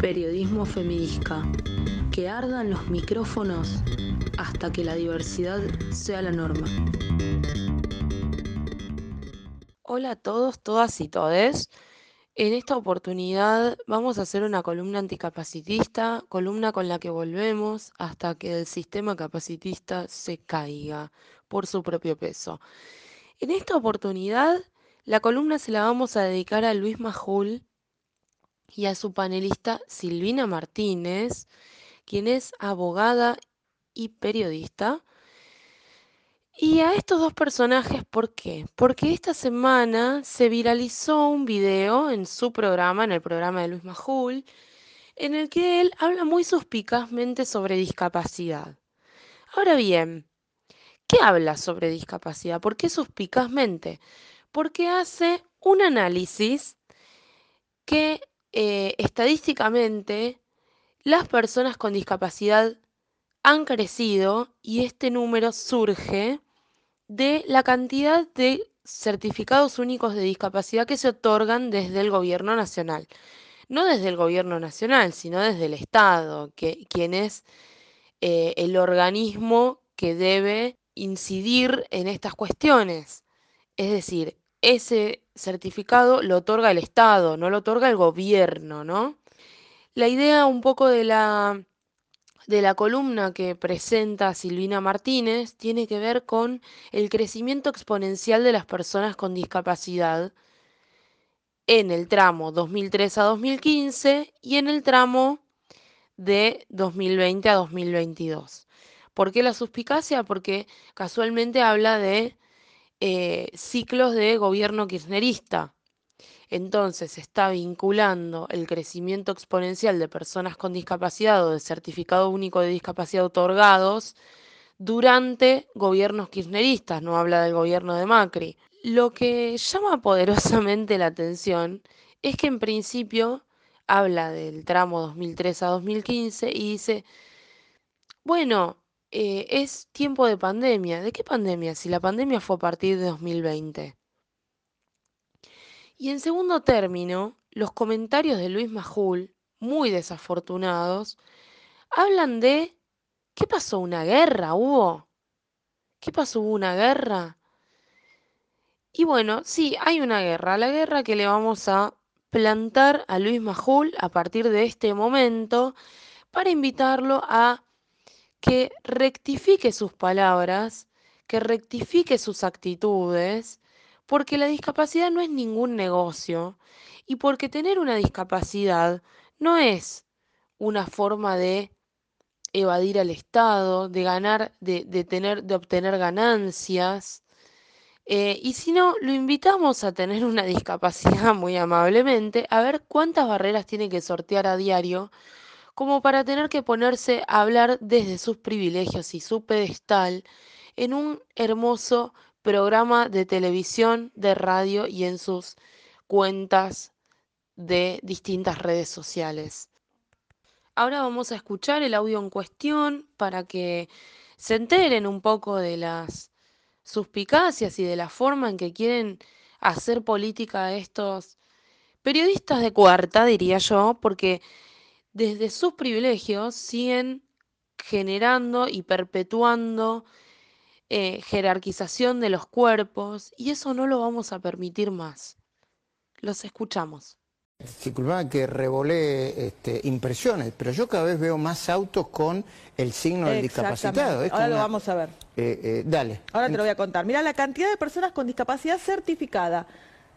Periodismo feminista. Que ardan los micrófonos hasta que la diversidad sea la norma. Hola a todos, todas y todes. En esta oportunidad vamos a hacer una columna anticapacitista, columna con la que volvemos hasta que el sistema capacitista se caiga por su propio peso. En esta oportunidad, la columna se la vamos a dedicar a Luis Majul y a su panelista Silvina Martínez, quien es abogada y periodista. Y a estos dos personajes, ¿por qué? Porque esta semana se viralizó un video en su programa, en el programa de Luis Majul, en el que él habla muy suspicazmente sobre discapacidad. Ahora bien, ¿qué habla sobre discapacidad? ¿Por qué suspicazmente? Porque hace un análisis que eh, estadísticamente las personas con discapacidad han crecido y este número surge de la cantidad de certificados únicos de discapacidad que se otorgan desde el gobierno nacional. No desde el gobierno nacional, sino desde el Estado, que, quien es eh, el organismo que debe incidir en estas cuestiones. Es decir, ese certificado lo otorga el Estado, no lo otorga el gobierno, ¿no? La idea un poco de la, de la columna que presenta Silvina Martínez tiene que ver con el crecimiento exponencial de las personas con discapacidad en el tramo 2003 a 2015 y en el tramo de 2020 a 2022. ¿Por qué la suspicacia? Porque casualmente habla de eh, ciclos de gobierno kirchnerista. Entonces está vinculando el crecimiento exponencial de personas con discapacidad o de certificado único de discapacidad otorgados durante gobiernos kirchneristas, no habla del gobierno de Macri. Lo que llama poderosamente la atención es que en principio habla del tramo 2003 a 2015 y dice, bueno, eh, es tiempo de pandemia. ¿De qué pandemia? Si la pandemia fue a partir de 2020. Y en segundo término, los comentarios de Luis Majul, muy desafortunados, hablan de ¿qué pasó? ¿Una guerra hubo? ¿Qué pasó? ¿Hubo una guerra? Y bueno, sí, hay una guerra, la guerra que le vamos a plantar a Luis Majul a partir de este momento para invitarlo a que rectifique sus palabras, que rectifique sus actitudes, porque la discapacidad no es ningún negocio y porque tener una discapacidad no es una forma de evadir al Estado, de ganar, de, tener, de obtener ganancias. Eh, y si no, lo invitamos a tener una discapacidad muy amablemente, a ver cuántas barreras tiene que sortear a diario como para tener que ponerse a hablar desde sus privilegios y su pedestal en un hermoso programa de televisión, de radio y en sus cuentas de distintas redes sociales. Ahora vamos a escuchar el audio en cuestión para que se enteren un poco de las suspicacias y de la forma en que quieren hacer política estos periodistas de cuarta, diría yo, porque desde sus privilegios siguen generando y perpetuando eh, jerarquización de los cuerpos y eso no lo vamos a permitir más. Los escuchamos. Disculpa que revolé este, impresiones, pero yo cada vez veo más autos con el signo del discapacitado. Ahora lo vamos a ver. Eh, eh, dale. Ahora te lo voy a contar. Mira la cantidad de personas con discapacidad certificada.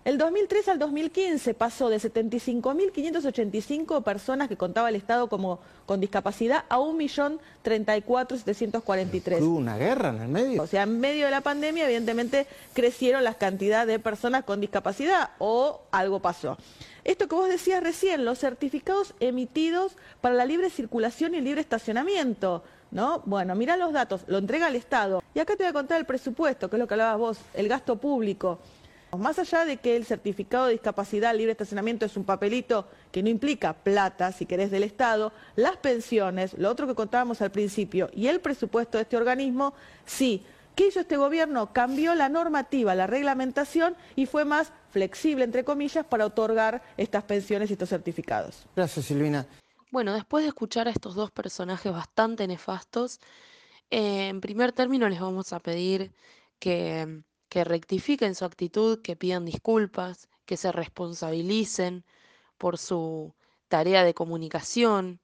El 2003 al 2015 pasó de 75.585 personas que contaba el Estado como con discapacidad a 1.034.743. ¿Hubo una guerra en el medio? O sea, en medio de la pandemia, evidentemente, crecieron las cantidades de personas con discapacidad o algo pasó. Esto que vos decías recién, los certificados emitidos para la libre circulación y el libre estacionamiento. ¿No? Bueno, mira los datos, lo entrega el Estado. Y acá te voy a contar el presupuesto, que es lo que hablabas vos, el gasto público. Más allá de que el certificado de discapacidad libre estacionamiento es un papelito que no implica plata, si querés, del Estado, las pensiones, lo otro que contábamos al principio, y el presupuesto de este organismo, sí. ¿Qué hizo este gobierno? Cambió la normativa, la reglamentación y fue más flexible, entre comillas, para otorgar estas pensiones y estos certificados. Gracias, Silvina. Bueno, después de escuchar a estos dos personajes bastante nefastos, eh, en primer término les vamos a pedir que, que rectifiquen su actitud, que pidan disculpas, que se responsabilicen por su tarea de comunicación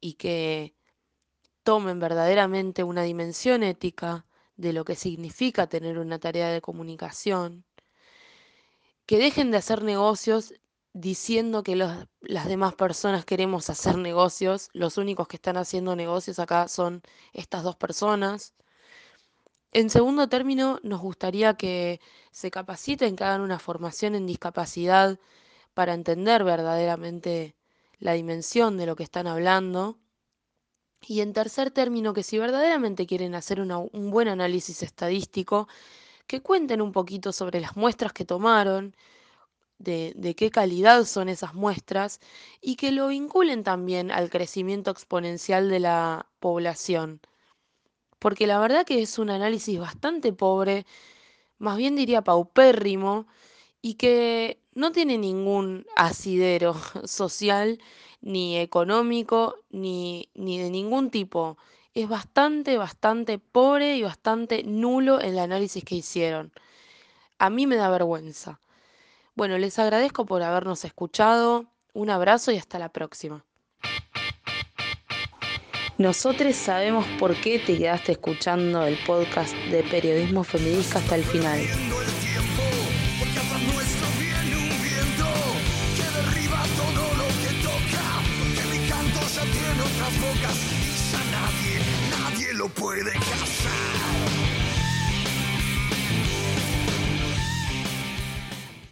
y que tomen verdaderamente una dimensión ética de lo que significa tener una tarea de comunicación, que dejen de hacer negocios diciendo que las demás personas queremos hacer negocios, los únicos que están haciendo negocios acá son estas dos personas. En segundo término, nos gustaría que se capaciten, que hagan una formación en discapacidad para entender verdaderamente la dimensión de lo que están hablando. Y en tercer término, que si verdaderamente quieren hacer un buen análisis estadístico, que cuenten un poquito sobre las muestras que tomaron, de, qué calidad son esas muestras y que lo vinculen también al crecimiento exponencial de la población. Porque la verdad que es un análisis bastante pobre, más bien diría paupérrimo, y que no tiene ningún asidero social, ni económico, ni, ni de ningún tipo. Es bastante, bastante pobre y bastante nulo el análisis que hicieron. A mí me da vergüenza. Bueno, les agradezco por habernos escuchado. Un abrazo y hasta la próxima. Nosotros sabemos por qué te quedaste escuchando el podcast de Periodismo Feminista hasta el final.